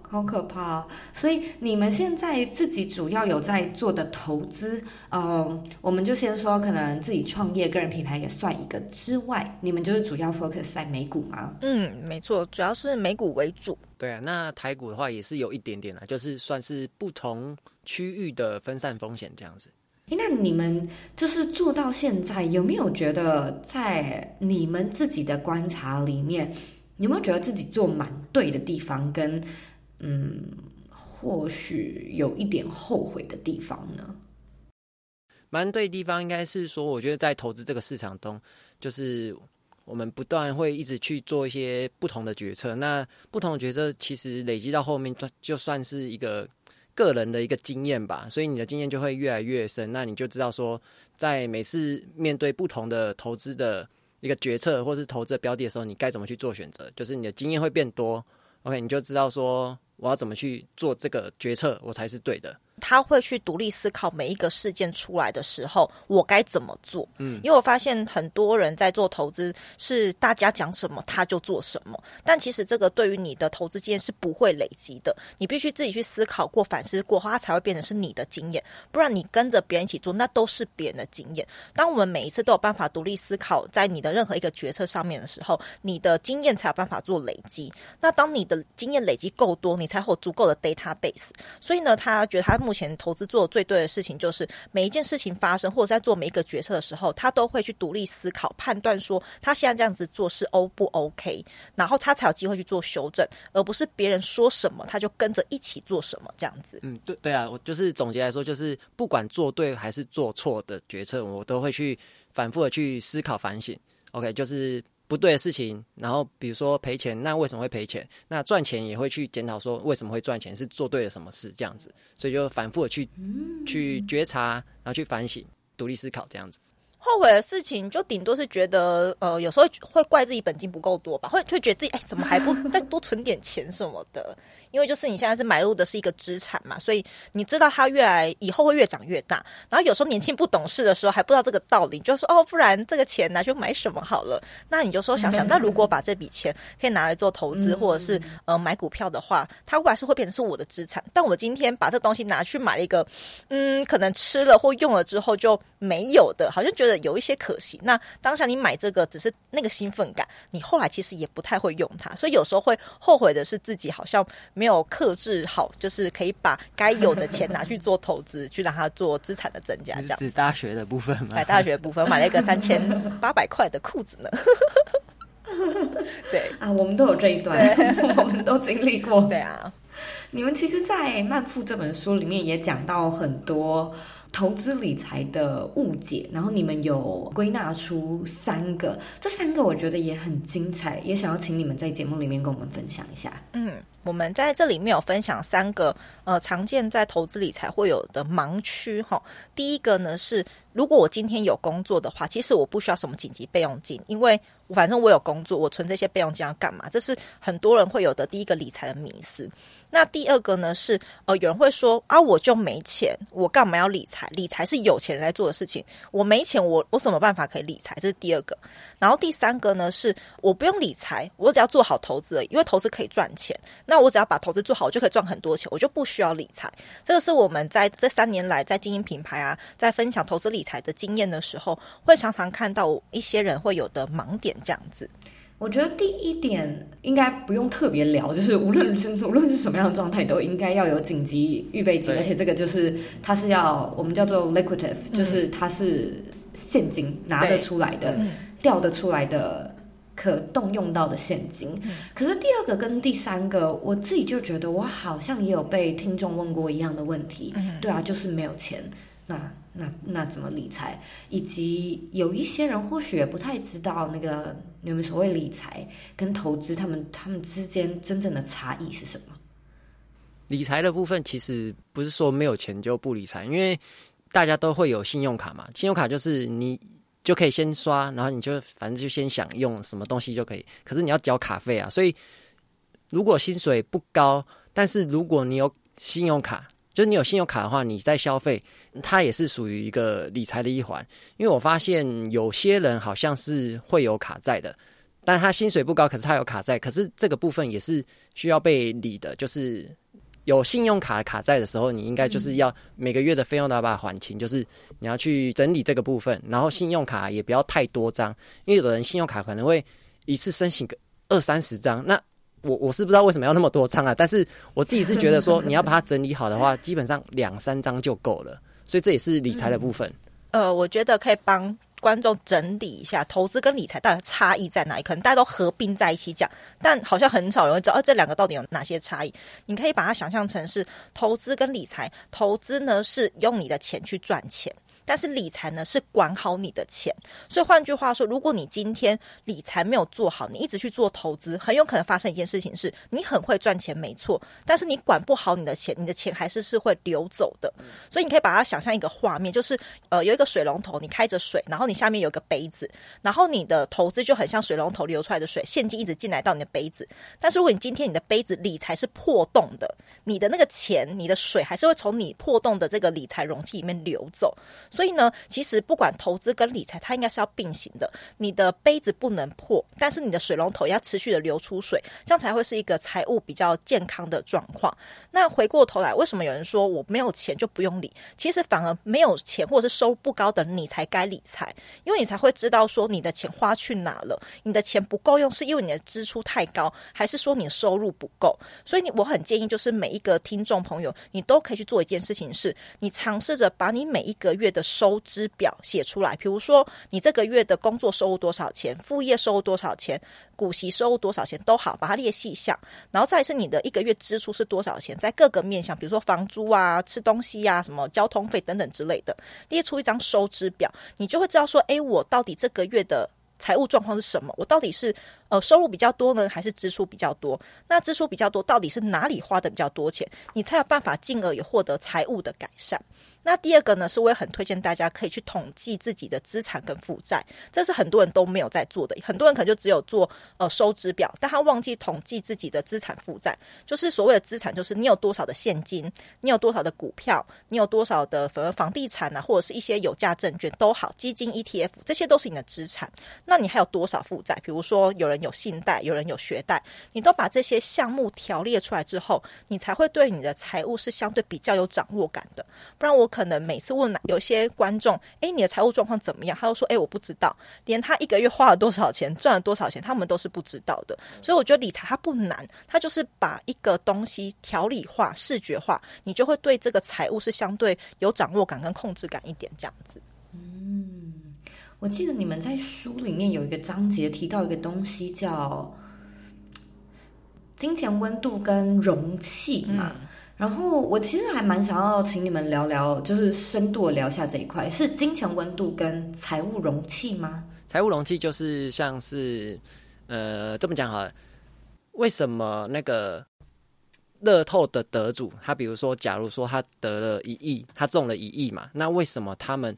好可怕。所以你们现在自己主要有在做的投资，呃，我们就先说可能自己创业、个人品牌也算一个之外，你们就是主要 focus 在美股吗？嗯，没错，主要是美股为主。对啊，那台股的话也是有一点点啦，就是算是不同区域的分散风险这样子。那你们就是做到现在，有没有觉得在你们自己的观察里面，有没有觉得自己做蛮对的地方，跟嗯，或许有一点后悔的地方呢？蛮对的地方应该是说，我觉得在投资这个市场中，就是。我们不断会一直去做一些不同的决策，那不同的决策其实累积到后面，就就算是一个个人的一个经验吧，所以你的经验就会越来越深，那你就知道说，在每次面对不同的投资的一个决策或是投资的标的的时候，你该怎么去做选择，就是你的经验会变多，OK，你就知道说我要怎么去做这个决策，我才是对的。他会去独立思考每一个事件出来的时候，我该怎么做？嗯，因为我发现很多人在做投资是大家讲什么他就做什么，但其实这个对于你的投资经验是不会累积的。你必须自己去思考过、反思过，它才会变成是你的经验。不然你跟着别人一起做，那都是别人的经验。当我们每一次都有办法独立思考，在你的任何一个决策上面的时候，你的经验才有办法做累积。那当你的经验累积够多，你才会有足够的 database。所以呢，他觉得他。目前投资做的最对的事情，就是每一件事情发生，或者在做每一个决策的时候，他都会去独立思考、判断，说他现在这样子做是 O 不 OK，然后他才有机会去做修正，而不是别人说什么他就跟着一起做什么这样子。嗯，对对啊，我就是总结来说，就是不管做对还是做错的决策，我都会去反复的去思考反省。OK，就是。不对的事情，然后比如说赔钱，那为什么会赔钱？那赚钱也会去检讨说为什么会赚钱，是做对了什么事这样子，所以就反复的去去觉察，然后去反省，独立思考这样子。后悔的事情，就顶多是觉得，呃，有时候会怪自己本金不够多吧，会会觉得自己，哎，怎么还不再多存点钱什么的？因为就是你现在是买入的是一个资产嘛，所以你知道它越来以后会越长越大。然后有时候年轻不懂事的时候还不知道这个道理，就说哦，不然这个钱拿去买什么好了？那你就说想想，那如果把这笔钱可以拿来做投资，或者是呃买股票的话，它未来是会变成是我的资产。但我今天把这东西拿去买了一个，嗯，可能吃了或用了之后就没有的，好像觉得。有一些可惜。那当下你买这个只是那个兴奋感，你后来其实也不太会用它，所以有时候会后悔的是自己好像没有克制好，就是可以把该有的钱拿去做投资，去让它做资产的增加。这样子，大学的部分 买大学的部分买了一个三千八百块的裤子呢。对啊，我们都有这一段，我们都经历过。对啊，你们其实，在《慢富》这本书里面也讲到很多。投资理财的误解，然后你们有归纳出三个，这三个我觉得也很精彩，也想要请你们在节目里面跟我们分享一下。嗯，我们在这里面有分享三个，呃，常见在投资理财会有的盲区哈。第一个呢是，如果我今天有工作的话，其实我不需要什么紧急备用金，因为反正我有工作，我存这些备用金要干嘛？这是很多人会有的第一个理财的迷思。那第二个呢是，呃，有人会说啊，我就没钱，我干嘛要理财？理财是有钱人在做的事情，我没钱，我我什么办法可以理财？这是第二个。然后第三个呢是，我不用理财，我只要做好投资而已，因为投资可以赚钱。那我只要把投资做好，我就可以赚很多钱，我就不需要理财。这个是我们在这三年来在经营品牌啊，在分享投资理财的经验的时候，会常常看到一些人会有的盲点这样子。我觉得第一点应该不用特别聊，就是无论是无论是什么样的状态，都应该要有紧急预备金，而且这个就是它是要我们叫做 liquidity，、嗯、就是它是现金拿得出来的、对。调得出来的可动用到的现金。嗯、可是第二个跟第三个，我自己就觉得我好像也有被听众问过一样的问题。嗯、对啊，就是没有钱，那那那怎么理财？以及有一些人或许也不太知道那个你们所谓理财跟投资，他们他们之间真正的差异是什么？理财的部分其实不是说没有钱就不理财，因为大家都会有信用卡嘛，信用卡就是你。就可以先刷，然后你就反正就先想用什么东西就可以。可是你要缴卡费啊，所以如果薪水不高，但是如果你有信用卡，就是你有信用卡的话，你在消费，它也是属于一个理财的一环。因为我发现有些人好像是会有卡债的，但他薪水不高，可是他有卡债，可是这个部分也是需要被理的，就是。有信用卡卡债的时候，你应该就是要每个月的费用都要把它还清，就是你要去整理这个部分，然后信用卡也不要太多张，因为有的人信用卡可能会一次申请个二三十张，那我我是不知道为什么要那么多张啊，但是我自己是觉得说你要把它整理好的话，基本上两三张就够了，所以这也是理财的部分。呃，我觉得可以帮。观众整理一下，投资跟理财到底差异在哪里？可能大家都合并在一起讲，但好像很少人会知道，啊，这两个到底有哪些差异？你可以把它想象成是投资跟理财，投资呢是用你的钱去赚钱。但是理财呢，是管好你的钱，所以换句话说，如果你今天理财没有做好，你一直去做投资，很有可能发生一件事情是，你很会赚钱没错，但是你管不好你的钱，你的钱还是是会流走的。所以你可以把它想象一个画面，就是呃有一个水龙头，你开着水，然后你下面有个杯子，然后你的投资就很像水龙头流出来的水，现金一直进来到你的杯子。但是如果你今天你的杯子理财是破洞的，你的那个钱，你的水还是会从你破洞的这个理财容器里面流走。所以呢，其实不管投资跟理财，它应该是要并行的。你的杯子不能破，但是你的水龙头要持续的流出水，这样才会是一个财务比较健康的状况。那回过头来，为什么有人说我没有钱就不用理？其实反而没有钱或者是收入不高的你才该理财，因为你才会知道说你的钱花去哪了。你的钱不够用，是因为你的支出太高，还是说你的收入不够？所以你我很建议，就是每一个听众朋友，你都可以去做一件事情，是你尝试着把你每一个月的收支表写出来，比如说你这个月的工作收入多少钱，副业收入多少钱，股息收入多少钱都好，把它列细项，然后再是你的一个月支出是多少钱，在各个面向，比如说房租啊、吃东西呀、啊、什么交通费等等之类的，列出一张收支表，你就会知道说，诶，我到底这个月的财务状况是什么？我到底是呃收入比较多呢，还是支出比较多？那支出比较多，到底是哪里花的比较多钱？你才有办法进而也获得财务的改善。那第二个呢，是我也很推荐大家可以去统计自己的资产跟负债，这是很多人都没有在做的。很多人可能就只有做呃收支表，但他忘记统计自己的资产负债。就是所谓的资产，就是你有多少的现金，你有多少的股票，你有多少的房房地产啊，或者是一些有价证券都好，基金、ETF，这些都是你的资产。那你还有多少负债？比如说有人有信贷，有人有学贷，你都把这些项目条列出来之后，你才会对你的财务是相对比较有掌握感的。不然我。可能每次问有些观众，哎，你的财务状况怎么样？他都说，哎，我不知道，连他一个月花了多少钱，赚了多少钱，他们都是不知道的。所以我觉得理财它不难，它就是把一个东西条理化、视觉化，你就会对这个财务是相对有掌握感跟控制感一点这样子。嗯，我记得你们在书里面有一个章节提到一个东西叫金钱温度跟容器嘛。嗯然后我其实还蛮想要请你们聊聊，就是深度聊一下这一块，是金钱温度跟财务容器吗？财务容器就是像是，呃，这么讲好了，为什么那个乐透的得主，他比如说，假如说他得了一亿，他中了一亿嘛，那为什么他们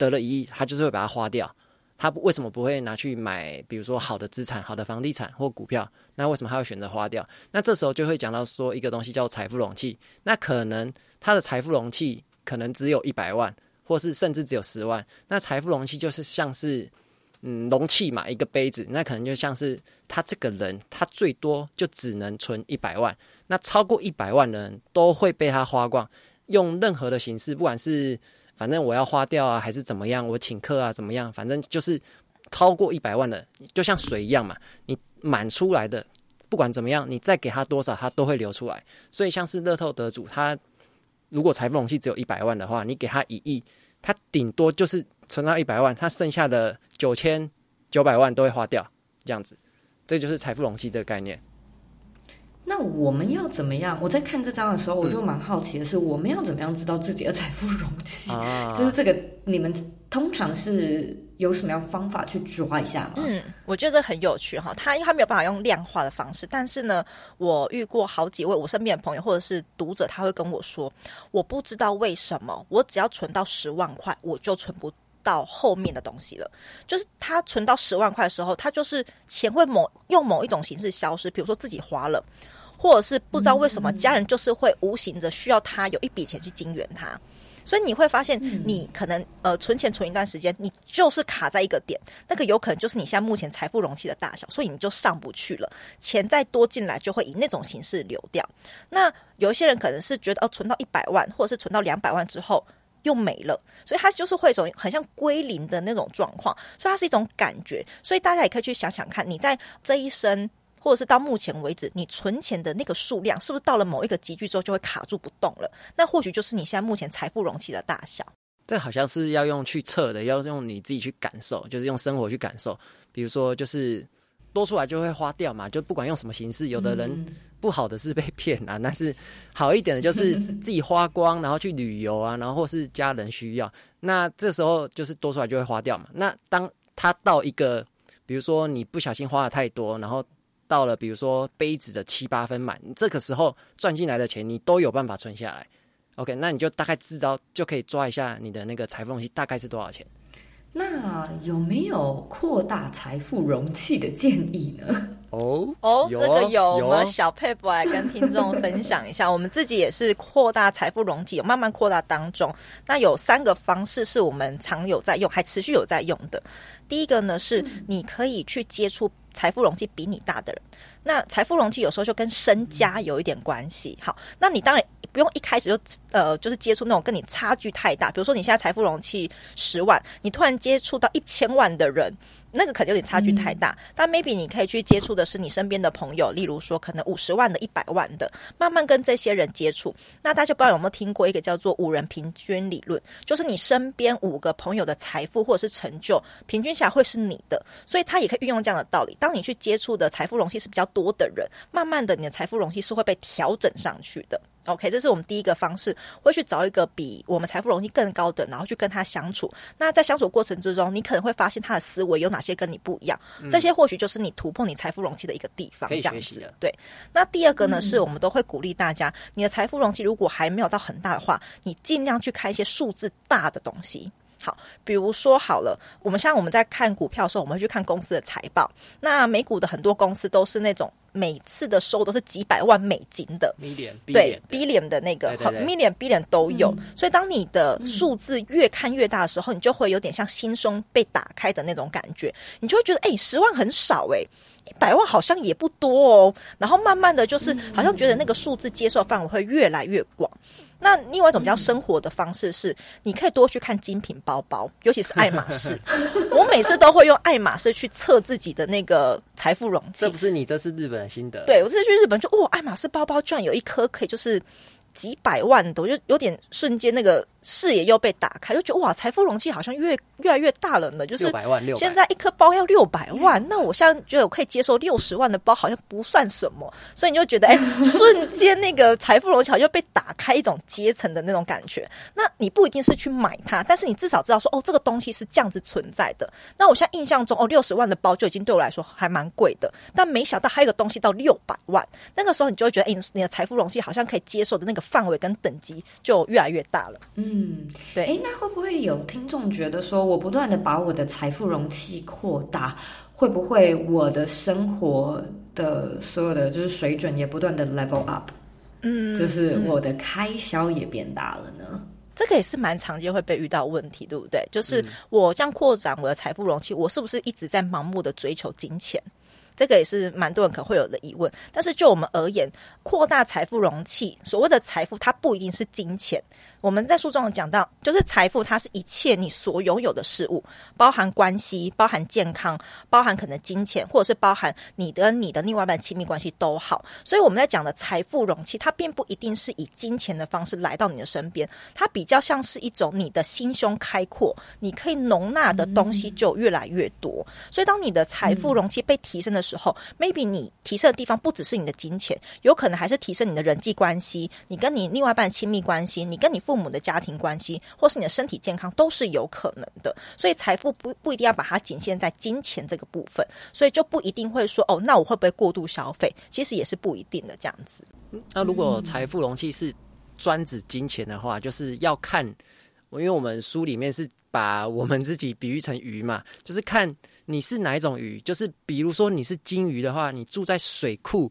得了一亿，他就是会把它花掉？他为什么不会拿去买，比如说好的资产、好的房地产或股票？那为什么他会选择花掉？那这时候就会讲到说一个东西叫财富容器。那可能他的财富容器可能只有一百万，或是甚至只有十万。那财富容器就是像是嗯容器嘛，一个杯子。那可能就像是他这个人，他最多就只能存一百万。那超过一百万的人都会被他花光，用任何的形式，不管是。反正我要花掉啊，还是怎么样？我请客啊，怎么样？反正就是超过一百万的，就像水一样嘛。你满出来的，不管怎么样，你再给他多少，他都会流出来。所以像是乐透得主，他如果财富容器只有一百万的话，你给他一亿，他顶多就是存到一百万，他剩下的九千九百万都会花掉。这样子，这就是财富容器这个概念。那我们要怎么样？我在看这张的时候，我就蛮好奇的是，我们要怎么样知道自己的财富容器？啊、就是这个，你们通常是有什么样方法去抓一下吗？嗯，我觉得这很有趣哈。他因为他没有办法用量化的方式，但是呢，我遇过好几位我身边的朋友或者是读者，他会跟我说，我不知道为什么，我只要存到十万块，我就存不到后面的东西了。就是他存到十万块的时候，他就是钱会某用某一种形式消失，比如说自己花了。或者是不知道为什么家人就是会无形的需要他有一笔钱去金援他，所以你会发现你可能呃存钱存一段时间，你就是卡在一个点，那个有可能就是你现在目前财富容器的大小，所以你就上不去了。钱再多进来就会以那种形式流掉。那有一些人可能是觉得哦，存到一百万或者是存到两百万之后又没了，所以他就是会一种很像归零的那种状况，所以它是一种感觉。所以大家也可以去想想看，你在这一生。或者是到目前为止，你存钱的那个数量是不是到了某一个集聚之后就会卡住不动了？那或许就是你现在目前财富容器的大小。这好像是要用去测的，要用你自己去感受，就是用生活去感受。比如说，就是多出来就会花掉嘛，就不管用什么形式，有的人不好的是被骗啊，但是好一点的就是 自己花光，然后去旅游啊，然后或是家人需要，那这时候就是多出来就会花掉嘛。那当他到一个，比如说你不小心花了太多，然后到了，比如说杯子的七八分满，你这个时候赚进来的钱，你都有办法存下来。OK，那你就大概知道，就可以抓一下你的那个财富容器大概是多少钱。那有没有扩大财富容器的建议呢？哦哦，这个有，我们小佩伯来跟听众分享一下。我们自己也是扩大财富容器，有慢慢扩大当中。那有三个方式是我们常有在用，还持续有在用的。第一个呢，是你可以去接触。财富容器比你大的人，那财富容器有时候就跟身家有一点关系。好，那你当然不用一开始就呃，就是接触那种跟你差距太大，比如说你现在财富容器十万，你突然接触到一千万的人。那个可能有点差距太大，嗯、但 maybe 你可以去接触的是你身边的朋友，例如说可能五十万的、一百万的，慢慢跟这些人接触。那大家不知道有没有听过一个叫做五人平均理论，就是你身边五个朋友的财富或者是成就平均下来会是你的，所以他也可以运用这样的道理。当你去接触的财富容器是比较多的人，慢慢的你的财富容器是会被调整上去的。OK，这是我们第一个方式，会去找一个比我们财富容器更高的，然后去跟他相处。那在相处过程之中，你可能会发现他的思维有哪些跟你不一样，嗯、这些或许就是你突破你财富容器的一个地方。这样子，对。那第二个呢，是我们都会鼓励大家，你的财富容器如果还没有到很大的话，你尽量去看一些数字大的东西。好，比如说好了，我们像我们在看股票的时候，我们会去看公司的财报。那美股的很多公司都是那种。每次的收都是几百万美金的，million, billion, 对，billion 的那个，million billion 都有。嗯、所以当你的数字越看越大的时候，嗯、你就会有点像心胸被打开的那种感觉，你就会觉得，哎、欸，十万很少、欸，哎，一百万好像也不多哦。然后慢慢的就是，好像觉得那个数字接受范围会越来越广。那另外一种比较生活的方式是，你可以多去看精品包包，尤其是爱马仕。我每次都会用爱马仕去测自己的那个财富容器。这不是你，这是日本的心得。对，我这次去日本就，哇，爱马仕包包居然有一颗可以就是几百万的，我就有点瞬间那个。视野又被打开，就觉得哇，财富容器好像越越来越大了呢。就是现在一颗包要六百万，那我现在觉得我可以接受六十万的包，好像不算什么。所以你就觉得，哎、欸，瞬间那个财富容器好像被打开一种阶层的那种感觉。那你不一定是去买它，但是你至少知道说，哦，这个东西是这样子存在的。那我现在印象中，哦，六十万的包就已经对我来说还蛮贵的，但没想到还有个东西到六百万，那个时候你就会觉得，哎、欸，你的财富容器好像可以接受的那个范围跟等级就越来越大了。嗯。嗯，对。哎，那会不会有听众觉得说，我不断的把我的财富容器扩大，会不会我的生活的所有的就是水准也不断的 level up？嗯，就是我的开销也变大了呢？嗯，这个也是蛮常见会被遇到问题，对不对？就是我这样扩展我的财富容器，我是不是一直在盲目的追求金钱？这个也是蛮多人可能会有的疑问，但是就我们而言，扩大财富容器，所谓的财富，它不一定是金钱，我们在书中有讲到，就是财富，它是一切你所拥有的事物，包含关系，包含健康，包含可能金钱，或者是包含你的你的另外一半亲密关系都好。所以我们在讲的财富容器，它并不一定是以金钱的方式来到你的身边，它比较像是一种你的心胸开阔，你可以容纳的东西就越来越多。所以当你的财富容器被提升的时候，，maybe 你提升的地方不只是你的金钱，有可能还是提升你的人际关系，你跟你另外一半亲密关系，你跟你父母的家庭关系，或是你的身体健康，都是有可能的。所以财富不不一定要把它仅限在金钱这个部分，所以就不一定会说哦，那我会不会过度消费？其实也是不一定的这样子。那如果财富容器是专指金钱的话，就是要看，因为我们书里面是把我们自己比喻成鱼嘛，就是看你是哪一种鱼。就是比如说你是金鱼的话，你住在水库，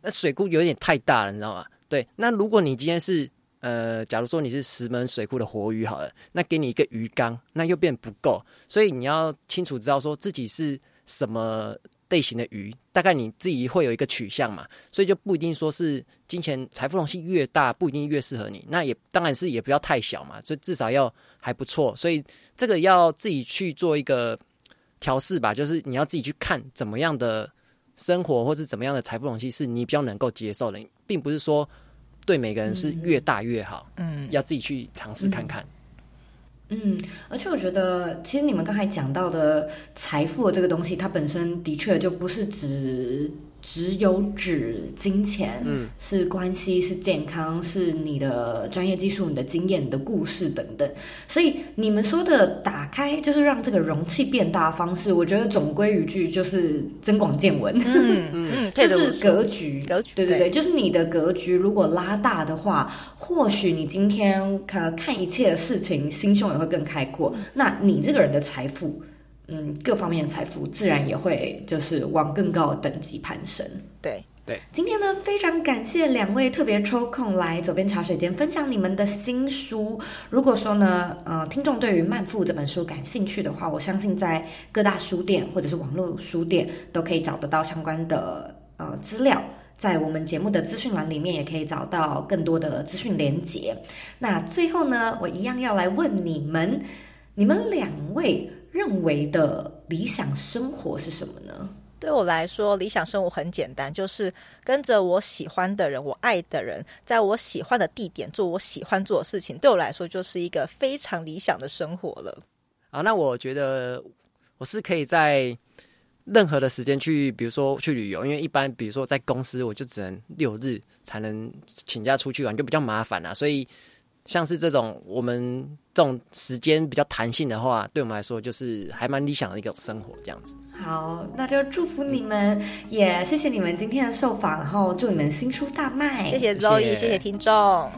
那水库有点太大了，你知道吗？对，那如果你今天是呃，假如说你是石门水库的活鱼好了，那给你一个鱼缸，那又变不够，所以你要清楚知道说自己是什么类型的鱼，大概你自己会有一个取向嘛，所以就不一定说是金钱财富容器越大，不一定越适合你。那也当然是也不要太小嘛，所以至少要还不错。所以这个要自己去做一个调试吧，就是你要自己去看怎么样的生活，或是怎么样的财富容器是你比较能够接受的，并不是说。对每个人是越大越好，嗯，要自己去尝试看看。嗯，而且我觉得，其实你们刚才讲到的财富的这个东西，它本身的确就不是指。只有指金钱，嗯，是关系，是健康，是你的专业技术、你的经验、你的故事等等。所以你们说的打开，就是让这个容器变大的方式，我觉得总归一句就是增广见闻，嗯 嗯，就是格局，格局，对对对，就是你的格局如果拉大的话，或许你今天看看一切的事情，心胸也会更开阔。那你这个人的财富。嗯，各方面的财富自然也会就是往更高的等级攀升。对对，今天呢，非常感谢两位特别抽空来左边茶水间分享你们的新书。如果说呢，呃，听众对于《慢富》这本书感兴趣的话，我相信在各大书店或者是网络书店都可以找得到相关的呃资料。在我们节目的资讯栏里面也可以找到更多的资讯连接。那最后呢，我一样要来问你们，你们两位。认为的理想生活是什么呢？对我来说，理想生活很简单，就是跟着我喜欢的人，我爱的人，在我喜欢的地点做我喜欢做的事情。对我来说，就是一个非常理想的生活了。啊，那我觉得我是可以在任何的时间去，比如说去旅游，因为一般比如说在公司，我就只能六日才能请假出去玩，就比较麻烦啦，所以。像是这种我们这种时间比较弹性的话，对我们来说就是还蛮理想的一个生活这样子。好，那就祝福你们，也谢谢你们今天的受访，然后祝你们新书大卖。谢谢 Zoe，谢谢听众。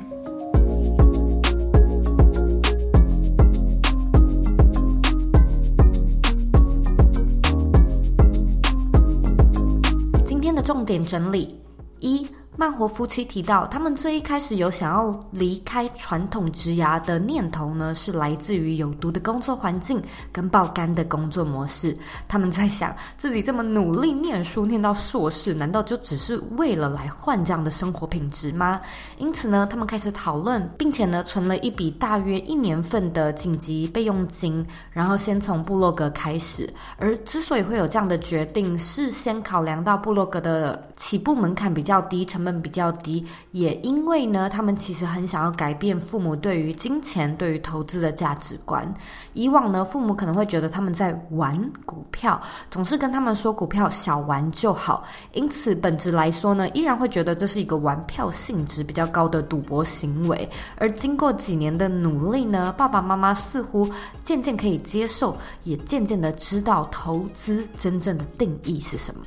今天的重点整理一。慢活夫妻提到，他们最一开始有想要离开传统职涯的念头呢，是来自于有毒的工作环境跟爆肝的工作模式。他们在想，自己这么努力念书，念到硕士，难道就只是为了来换这样的生活品质吗？因此呢，他们开始讨论，并且呢，存了一笔大约一年份的紧急备用金，然后先从布洛格开始。而之所以会有这样的决定，是先考量到布洛格的起步门槛比较低，成们比较低，也因为呢，他们其实很想要改变父母对于金钱、对于投资的价值观。以往呢，父母可能会觉得他们在玩股票，总是跟他们说股票小玩就好，因此本质来说呢，依然会觉得这是一个玩票性质比较高的赌博行为。而经过几年的努力呢，爸爸妈妈似乎渐渐可以接受，也渐渐的知道投资真正的定义是什么。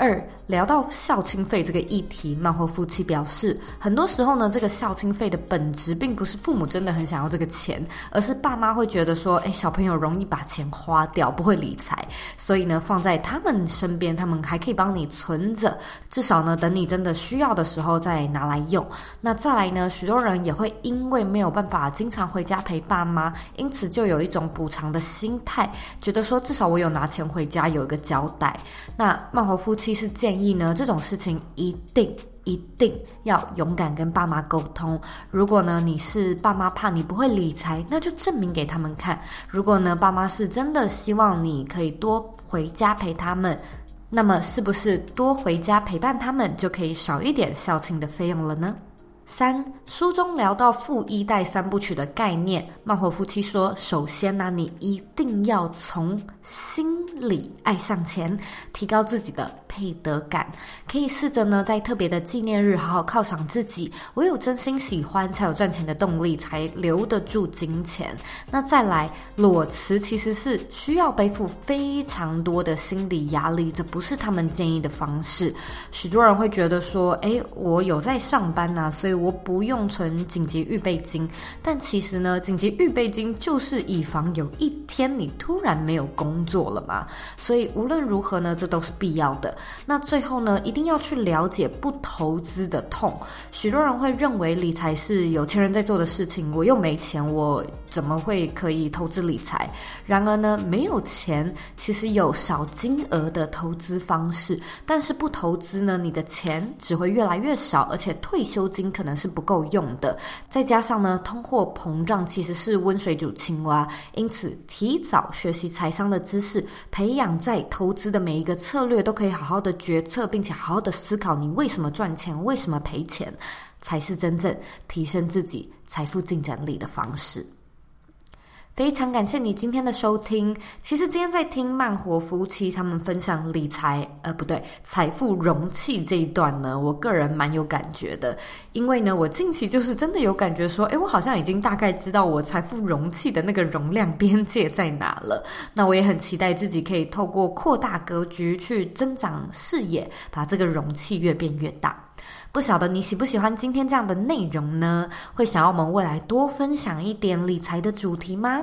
二。聊到孝亲费这个议题，慢活夫妻表示，很多时候呢，这个孝亲费的本质并不是父母真的很想要这个钱，而是爸妈会觉得说，哎，小朋友容易把钱花掉，不会理财，所以呢，放在他们身边，他们还可以帮你存着，至少呢，等你真的需要的时候再拿来用。那再来呢，许多人也会因为没有办法经常回家陪爸妈，因此就有一种补偿的心态，觉得说至少我有拿钱回家，有一个交代。那漫活夫妻是建议。呢，这种事情一定一一定要勇敢跟爸妈沟通。如果呢，你是爸妈怕你不会理财，那就证明给他们看。如果呢，爸妈是真的希望你可以多回家陪他们，那么是不是多回家陪伴他们就可以少一点孝亲的费用了呢？三，书中聊到富一代三部曲的概念，慢活夫妻说，首先呢、你一定要从心里爱上钱，提高自己的配得感。可以试着呢，在特别的纪念日好好犒赏自己。唯有真心喜欢，才有赚钱的动力，才留得住金钱。那再来，裸辞其实是需要背负非常多的心理压力，这不是他们建议的方式。许多人会觉得说，诶，我有在上班呐、啊，所以。我不用存紧急预备金，但其实呢，紧急预备金就是以防有一天你突然没有工作了嘛。所以无论如何呢，这都是必要的。那最后呢，一定要去了解不投资的痛。许多人会认为理财是有钱人在做的事情，我又没钱，我怎么会可以投资理财？然而呢，没有钱其实有少金额的投资方式，但是不投资呢，你的钱只会越来越少，而且退休金可能是不够用的。再加上呢，通货膨胀其实是温水煮青蛙，因此提早学习财商的知识，培养在投资的每一个策略都可以好好的决策，并且好好的思考你为什么赚钱，为什么赔钱，才是真正提升自己财富竞争力的方式。非常感谢你今天的收听。其实今天在听慢活夫妻他们分享理财，呃，不对，财富容器这一段呢，我个人蛮有感觉的。因为呢，我近期就是真的有感觉说，诶，我好像已经大概知道我财富容器的那个容量边界在哪了。那我也很期待自己可以透过扩大格局去增长视野，把这个容器越变越大。不晓得你喜不喜欢今天这样的内容呢？会想要我们未来多分享一点理财的主题吗？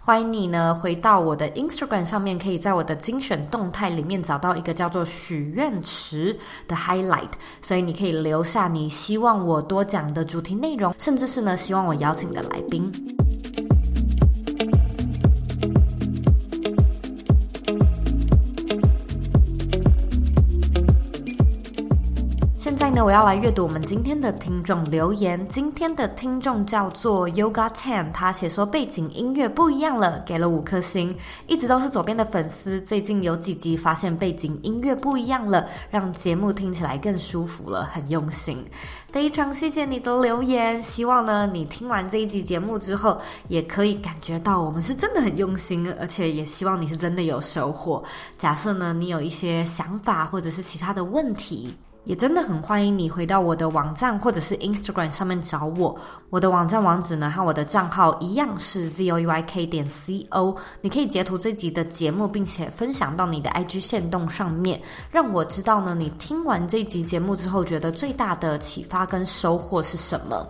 欢迎你呢回到我的 Instagram 上面，可以在我的精选动态里面找到一个叫做许愿池的 highlight，所以你可以留下你希望我多讲的主题内容，甚至是呢希望我邀请的来宾。在呢我要来阅读我们今天的听众留言。今天的听众叫做 Yoga Ten，他写说背景音乐不一样了，给了五颗星。一直都是左边的粉丝，最近有几集发现背景音乐不一样了，让节目听起来更舒服了，很用心。非常谢谢你的留言，希望呢你听完这一集节目之后，也可以感觉到我们是真的很用心，而且也希望你是真的有收获。假设呢你有一些想法或者是其他的问题。也真的很欢迎你回到我的网站或者是 Instagram 上面找我。我的网站网址呢和我的账号一样是 zoyk 点 co。你可以截图这集的节目，并且分享到你的 IG 线动上面，让我知道呢你听完这集节目之后，觉得最大的启发跟收获是什么。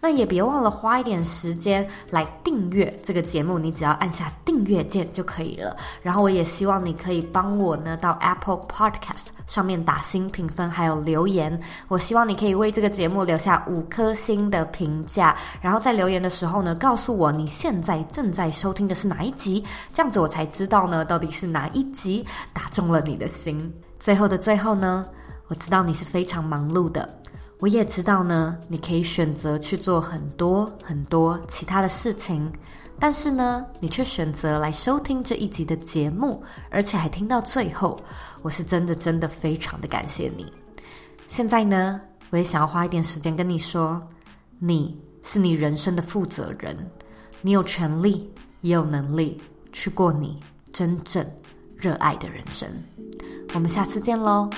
那也别忘了花一点时间来订阅这个节目，你只要按下订阅键就可以了。然后我也希望你可以帮我呢到 Apple Podcast 上面打星评分，还有留言。我希望你可以为这个节目留下五颗星的评价，然后在留言的时候呢，告诉我你现在正在收听的是哪一集，这样子我才知道呢到底是哪一集打中了你的心。最后的最后呢，我知道你是非常忙碌的。我也知道呢，你可以选择去做很多很多其他的事情，但是呢，你却选择来收听这一集的节目，而且还听到最后，我是真的真的非常的感谢你。现在呢，我也想要花一点时间跟你说，你是你人生的负责人，你有权利也有能力去过你真正热爱的人生。我们下次见喽。